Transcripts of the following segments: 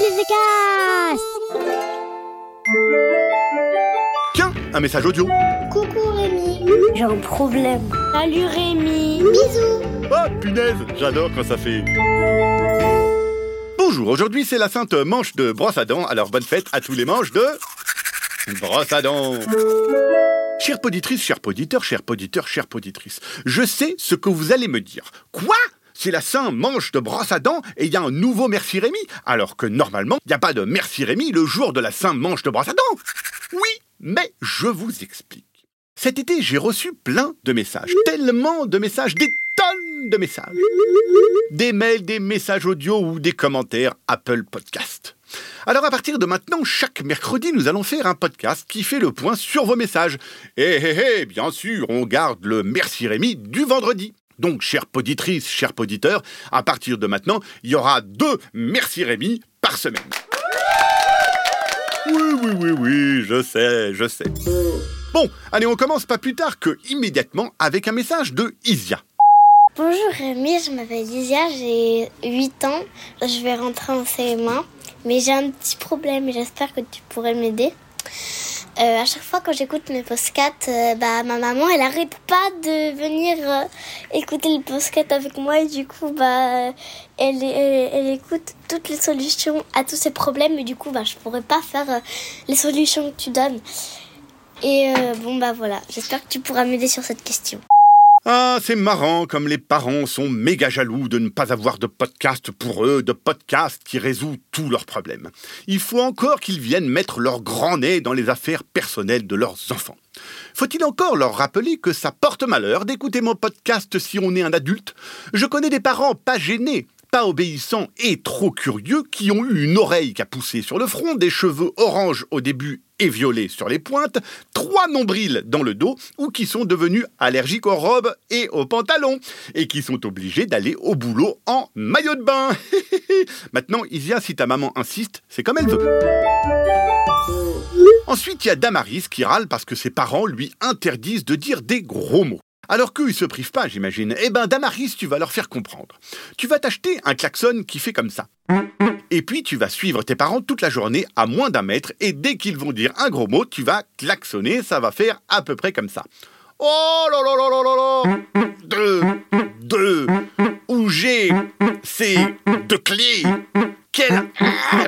Billy Tiens, un message audio. Coucou Rémi. J'ai un problème. Salut Rémi. Bisous. Oh punaise, j'adore quand ça fait. Bonjour, aujourd'hui c'est la sainte manche de brosse à dents, alors bonne fête à tous les manches de brosse à dents. Chère poditrice, cher poditeur, cher poditeur, chère poditrice, je sais ce que vous allez me dire. Quoi? C'est la sainte manche de brosse à dents et il y a un nouveau Merci Rémi, alors que normalement, il n'y a pas de Merci Rémi le jour de la sainte manche de brosse à dents. Oui, mais je vous explique. Cet été, j'ai reçu plein de messages, tellement de messages, des tonnes de messages. Des mails, des messages audio ou des commentaires Apple Podcast. Alors à partir de maintenant, chaque mercredi, nous allons faire un podcast qui fait le point sur vos messages. Et hé hé, eh, bien sûr, on garde le Merci Rémi du vendredi. Donc, chère poditrice, chers poditeurs, à partir de maintenant, il y aura deux Merci Rémi par semaine. Oui, oui, oui, oui, je sais, je sais. Bon, allez, on commence pas plus tard que immédiatement avec un message de Isia. Bonjour Rémi, je m'appelle Isia, j'ai 8 ans, je vais rentrer en CM1, mais j'ai un petit problème et j'espère que tu pourrais m'aider. Euh, à chaque fois quand j'écoute mes podcasts, euh, bah, ma maman elle arrête pas de venir euh, écouter le podcast avec moi et du coup bah, elle, elle, écoute toutes les solutions à tous ces problèmes et du coup bah, je pourrais pas faire les solutions que tu donnes. Et bon bah voilà, j'espère que tu pourras m'aider sur cette question. Ah, c'est marrant comme les parents sont méga jaloux de ne pas avoir de podcast pour eux, de podcast qui résout tous leurs problèmes. Il faut encore qu'ils viennent mettre leur grand nez dans les affaires personnelles de leurs enfants. Faut-il encore leur rappeler que ça porte malheur d'écouter mon podcast si on est un adulte? Je connais des parents pas gênés pas obéissants et trop curieux qui ont eu une oreille qui a poussé sur le front, des cheveux orange au début et violets sur les pointes, trois nombrils dans le dos ou qui sont devenus allergiques aux robes et aux pantalons et qui sont obligés d'aller au boulot en maillot de bain. Maintenant, Isia, si ta maman insiste, c'est comme elle veut. Ensuite, il y a Damaris qui râle parce que ses parents lui interdisent de dire des gros mots. Alors qu'eux, ils se privent pas, j'imagine. Eh ben, Damaris, tu vas leur faire comprendre. Tu vas t'acheter un klaxon qui fait comme ça. Et puis, tu vas suivre tes parents toute la journée à moins d'un mètre, et dès qu'ils vont dire un gros mot, tu vas klaxonner, ça va faire à peu près comme ça. Oh là là là là là Deux, deux, ou j'ai, c'est deux clés. Quelle...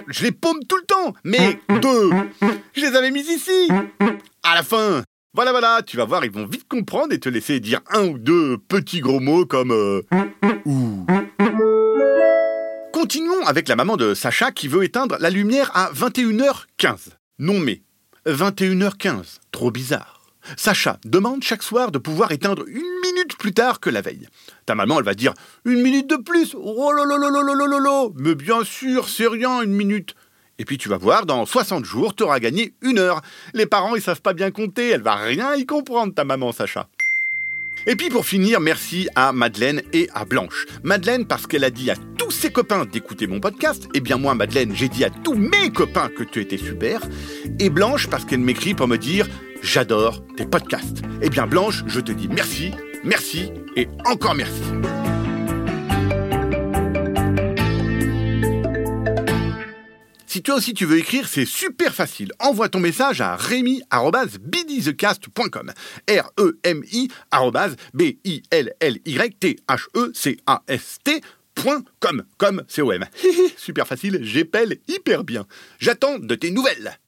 Je les paume tout le temps, mais deux, je les avais mis ici. À la fin, voilà, voilà, tu vas voir, ils vont vite comprendre et te laisser dire un ou deux petits gros mots comme euh, ou. Continuons avec la maman de Sacha qui veut éteindre la lumière à 21h15. Non mais, 21h15, trop bizarre. Sacha demande chaque soir de pouvoir éteindre une minute plus tard que la veille. Ta maman, elle va dire une minute de plus. Oh Mais bien sûr, c'est rien une minute. Et puis tu vas voir, dans 60 jours, tu auras gagné une heure. Les parents, ils savent pas bien compter, elle va rien y comprendre, ta maman, Sacha. Et puis pour finir, merci à Madeleine et à Blanche. Madeleine parce qu'elle a dit à tous ses copains d'écouter mon podcast. Et bien moi, Madeleine, j'ai dit à tous mes copains que tu étais super. Et Blanche parce qu'elle m'écrit pour me dire j'adore tes podcasts. Et bien Blanche, je te dis merci, merci et encore merci. Si toi aussi tu veux écrire, c'est super facile. Envoie ton message à remy.bidythecast.com. R-E-M-I B-I-L-L-Y-T-H-E-C-A-S-T.com. Comme C-O-M. super facile, j'épelle hyper bien. J'attends de tes nouvelles.